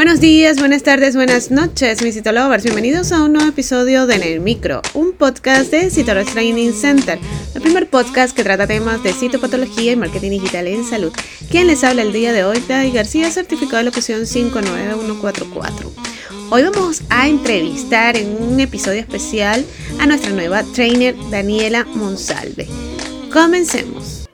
Buenos días, buenas tardes, buenas noches, mis Citolovers. Bienvenidos a un nuevo episodio de En el Micro, un podcast de Citolovers Training Center, el primer podcast que trata temas de citopatología y marketing digital en salud. Quien les habla el día de hoy, Daddy García, certificado de locución 59144. Hoy vamos a entrevistar en un episodio especial a nuestra nueva trainer Daniela Monsalve. Comencemos.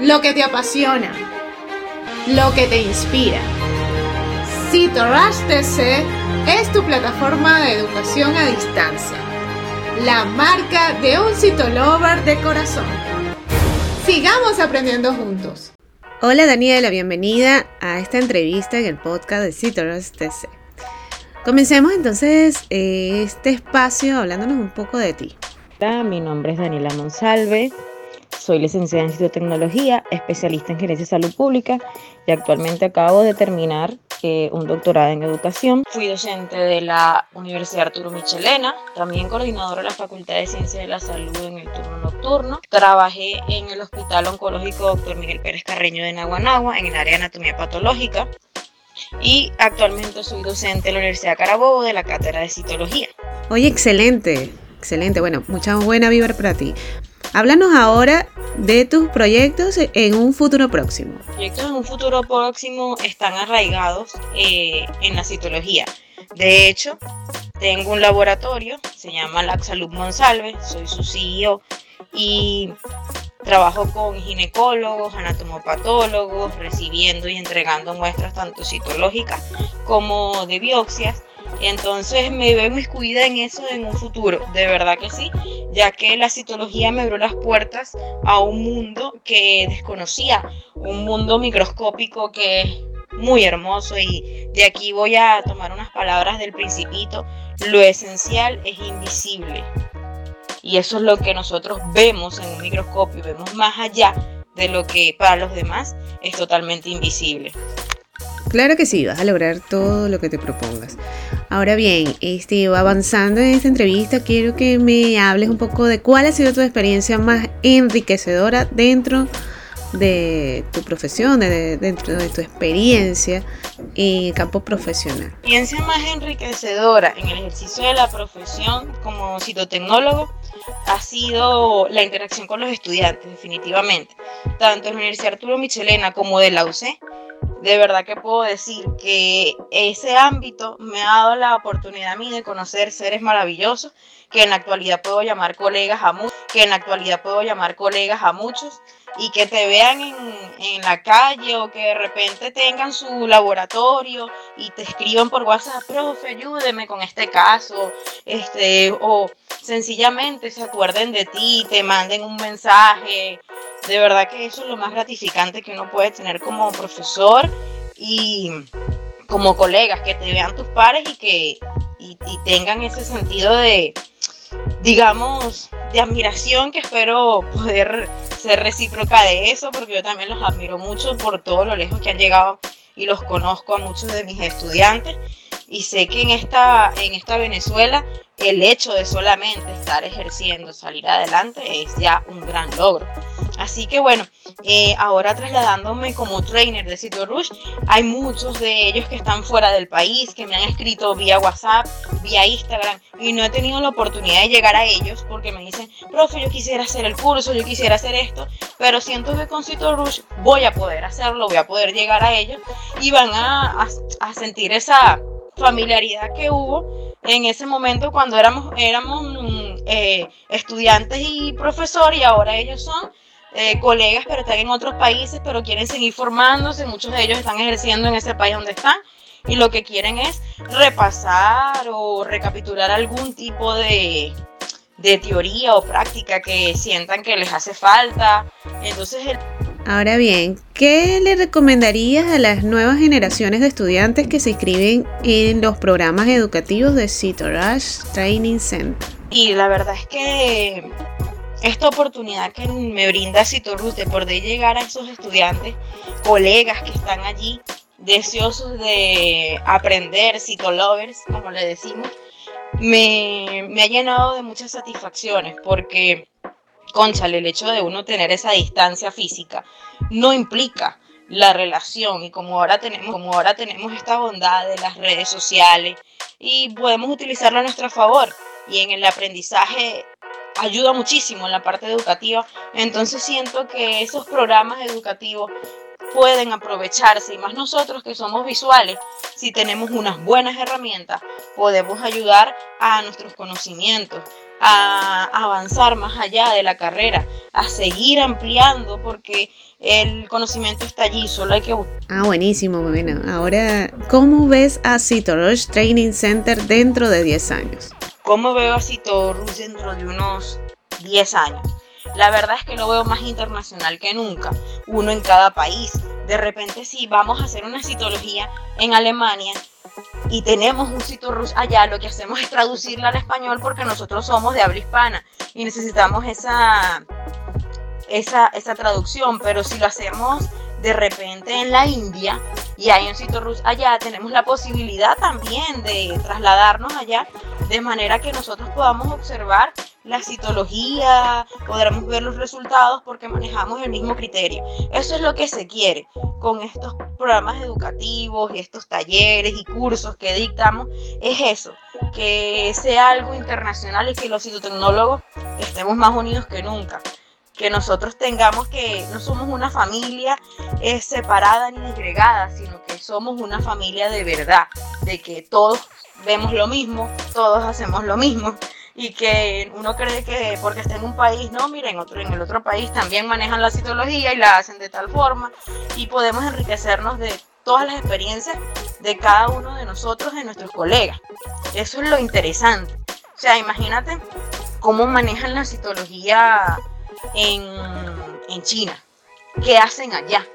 lo que te apasiona, lo que te inspira. CitoRush TC es tu plataforma de educación a distancia, la marca de un citolover de corazón. Sigamos aprendiendo juntos. Hola Daniela, bienvenida a esta entrevista en el podcast de CitoRush TC. Comencemos entonces eh, este espacio hablándonos un poco de ti. Hola, mi nombre es Daniela Monsalve, soy licenciada en citotecnología, especialista en gerencia de salud pública y actualmente acabo de terminar eh, un doctorado en educación. Fui docente de la Universidad Arturo Michelena, también coordinadora de la Facultad de Ciencias de la Salud en el turno nocturno. Trabajé en el Hospital Oncológico Dr. Miguel Pérez Carreño de Naguanagua en el área de anatomía patológica y actualmente soy docente en la Universidad Carabobo de la cátedra de citología. Oye, excelente, excelente. Bueno, mucha buena vibra para ti. Háblanos ahora de tus proyectos en un futuro próximo. Proyectos en un futuro próximo están arraigados eh, en la citología. De hecho, tengo un laboratorio, se llama Laxalub Monsalve, soy su CEO y trabajo con ginecólogos, anatomopatólogos, recibiendo y entregando muestras tanto citológicas como de biopsias entonces me veo miscuida en eso en un futuro, de verdad que sí, ya que la citología me abrió las puertas a un mundo que desconocía, un mundo microscópico que es muy hermoso y de aquí voy a tomar unas palabras del principito, lo esencial es invisible. Y eso es lo que nosotros vemos en un microscopio, vemos más allá de lo que para los demás es totalmente invisible. Claro que sí, vas a lograr todo lo que te propongas. Ahora bien, este, avanzando en esta entrevista, quiero que me hables un poco de cuál ha sido tu experiencia más enriquecedora dentro de tu profesión, dentro de tu experiencia en campo profesional. La experiencia más enriquecedora en el ejercicio de la profesión como citotecnólogo ha sido la interacción con los estudiantes, definitivamente, tanto en la Universidad Arturo Michelena como de la UC de verdad que puedo decir que ese ámbito me ha dado la oportunidad a mí de conocer seres maravillosos que en la actualidad puedo llamar colegas a muchos, que en la actualidad puedo llamar colegas a muchos y que te vean en, la calle o que de repente tengan su laboratorio y te escriban por WhatsApp, profe, ayúdeme con este caso, este, o sencillamente se acuerden de ti, te manden un mensaje, de verdad que eso es lo más gratificante que uno puede tener como profesor y como colegas, que te vean tus pares y que y, tengan ese sentido de, digamos, de admiración que espero poder ser recíproca de eso, porque yo también los admiro mucho por todo lo lejos que han llegado y los conozco a muchos de mis estudiantes y sé que en esta, en esta Venezuela el hecho de solamente estar ejerciendo, salir adelante, es ya un gran logro. Así que bueno, eh, ahora trasladándome como trainer de Sitio Rush, hay muchos de ellos que están fuera del país, que me han escrito vía WhatsApp, vía Instagram, y no he tenido la oportunidad de llegar a ellos porque me dicen, profe, yo quisiera hacer el curso, yo quisiera hacer esto, pero siento que con Sitio Rush voy a poder hacerlo, voy a poder llegar a ellos y van a, a sentir esa familiaridad que hubo en ese momento cuando éramos, éramos mm, eh, estudiantes y profesores y ahora ellos son eh, colegas pero están en otros países pero quieren seguir formándose, muchos de ellos están ejerciendo en ese país donde están y lo que quieren es repasar o recapitular algún tipo de, de teoría o práctica que sientan que les hace falta. Entonces Ahora bien, ¿qué le recomendarías a las nuevas generaciones de estudiantes que se inscriben en los programas educativos de Citorash Training Center? Y la verdad es que esta oportunidad que me brinda Citorus de poder llegar a esos estudiantes, colegas que están allí, deseosos de aprender, citolovers, como le decimos, me, me ha llenado de muchas satisfacciones porque conchale, el hecho de uno tener esa distancia física no implica la relación y como ahora tenemos como ahora tenemos esta bondad de las redes sociales y podemos utilizarlo a nuestro favor y en el aprendizaje ayuda muchísimo en la parte educativa entonces siento que esos programas educativos pueden aprovecharse y más nosotros que somos visuales si tenemos unas buenas herramientas podemos ayudar a nuestros conocimientos a avanzar más allá de la carrera, a seguir ampliando, porque el conocimiento está allí, solo hay que buscar. Ah, buenísimo, bueno. Ahora, ¿cómo ves a Citorush Training Center dentro de 10 años? ¿Cómo veo a Citorush dentro de unos 10 años? La verdad es que lo veo más internacional que nunca, uno en cada país. De repente, si vamos a hacer una citología en Alemania, y tenemos un sitio ruso allá, lo que hacemos es traducirla al español porque nosotros somos de habla hispana y necesitamos esa, esa, esa traducción, pero si lo hacemos de repente en la India y hay un sitio allá, tenemos la posibilidad también de trasladarnos allá de manera que nosotros podamos observar la citología, podremos ver los resultados porque manejamos el mismo criterio. Eso es lo que se quiere con estos programas educativos y estos talleres y cursos que dictamos, es eso, que sea algo internacional y que los citotecnólogos estemos más unidos que nunca que nosotros tengamos que no somos una familia eh, separada ni disgregada, sino que somos una familia de verdad, de que todos vemos lo mismo, todos hacemos lo mismo y que uno cree que porque está en un país, no, miren, otro, en el otro país también manejan la citología y la hacen de tal forma y podemos enriquecernos de todas las experiencias de cada uno de nosotros, de nuestros colegas. Eso es lo interesante. O sea, imagínate cómo manejan la citología en, en China, qué hacen allá,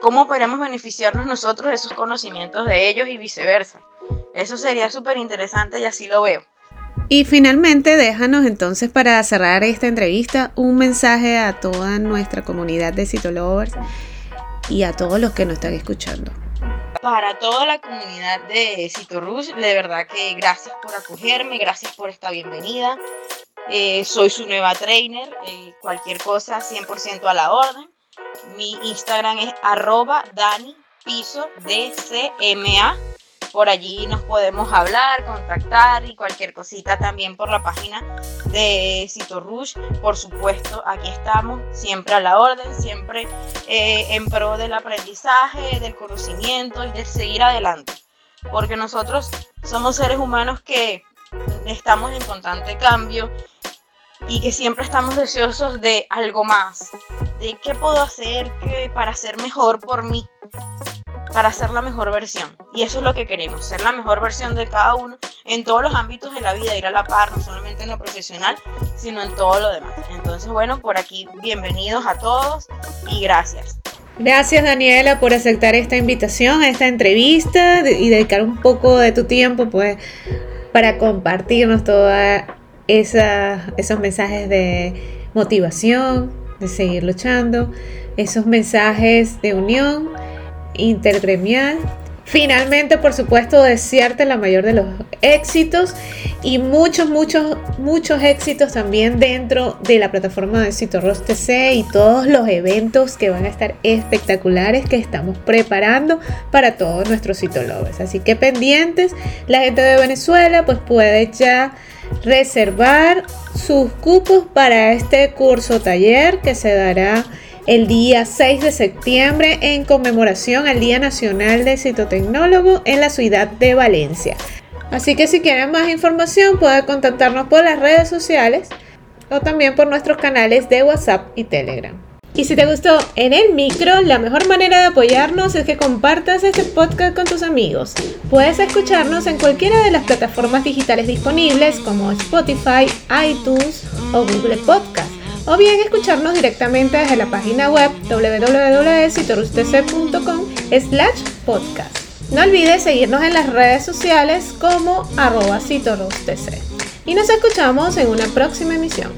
cómo podemos beneficiarnos nosotros de esos conocimientos de ellos y viceversa. Eso sería súper interesante y así lo veo. Y finalmente, déjanos entonces para cerrar esta entrevista un mensaje a toda nuestra comunidad de Citolovers y a todos los que nos están escuchando. Para toda la comunidad de Citorus, de verdad que gracias por acogerme, gracias por esta bienvenida. Eh, soy su nueva trainer, eh, cualquier cosa 100% a la orden. Mi Instagram es arroba Dani Piso DCMA. Por allí nos podemos hablar, contactar y cualquier cosita también por la página de Cito Rouge. Por supuesto, aquí estamos, siempre a la orden, siempre eh, en pro del aprendizaje, del conocimiento y de seguir adelante. Porque nosotros somos seres humanos que estamos en constante cambio y que siempre estamos deseosos de algo más, de qué puedo hacer para ser mejor por mí, para ser la mejor versión. Y eso es lo que queremos, ser la mejor versión de cada uno en todos los ámbitos de la vida, ir a la par, no solamente en lo profesional, sino en todo lo demás. Entonces, bueno, por aquí bienvenidos a todos y gracias. Gracias Daniela por aceptar esta invitación, esta entrevista y dedicar un poco de tu tiempo pues para compartirnos toda esos mensajes de motivación, de seguir luchando, esos mensajes de unión intergremial. Finalmente, por supuesto, desearte la mayor de los éxitos y muchos, muchos, muchos éxitos también dentro de la plataforma de Citorros TC y todos los eventos que van a estar espectaculares que estamos preparando para todos nuestros citólogos. Así que pendientes, la gente de Venezuela pues puede ya reservar sus cupos para este curso taller que se dará el día 6 de septiembre en conmemoración al Día Nacional de Citotecnólogo en la ciudad de Valencia. Así que si quieren más información pueden contactarnos por las redes sociales o también por nuestros canales de WhatsApp y Telegram. Y si te gustó en el micro, la mejor manera de apoyarnos es que compartas este podcast con tus amigos. Puedes escucharnos en cualquiera de las plataformas digitales disponibles como Spotify, iTunes o Google Podcast o bien escucharnos directamente desde la página web www.citorustc.com slash podcast. No olvides seguirnos en las redes sociales como arroba Y nos escuchamos en una próxima emisión.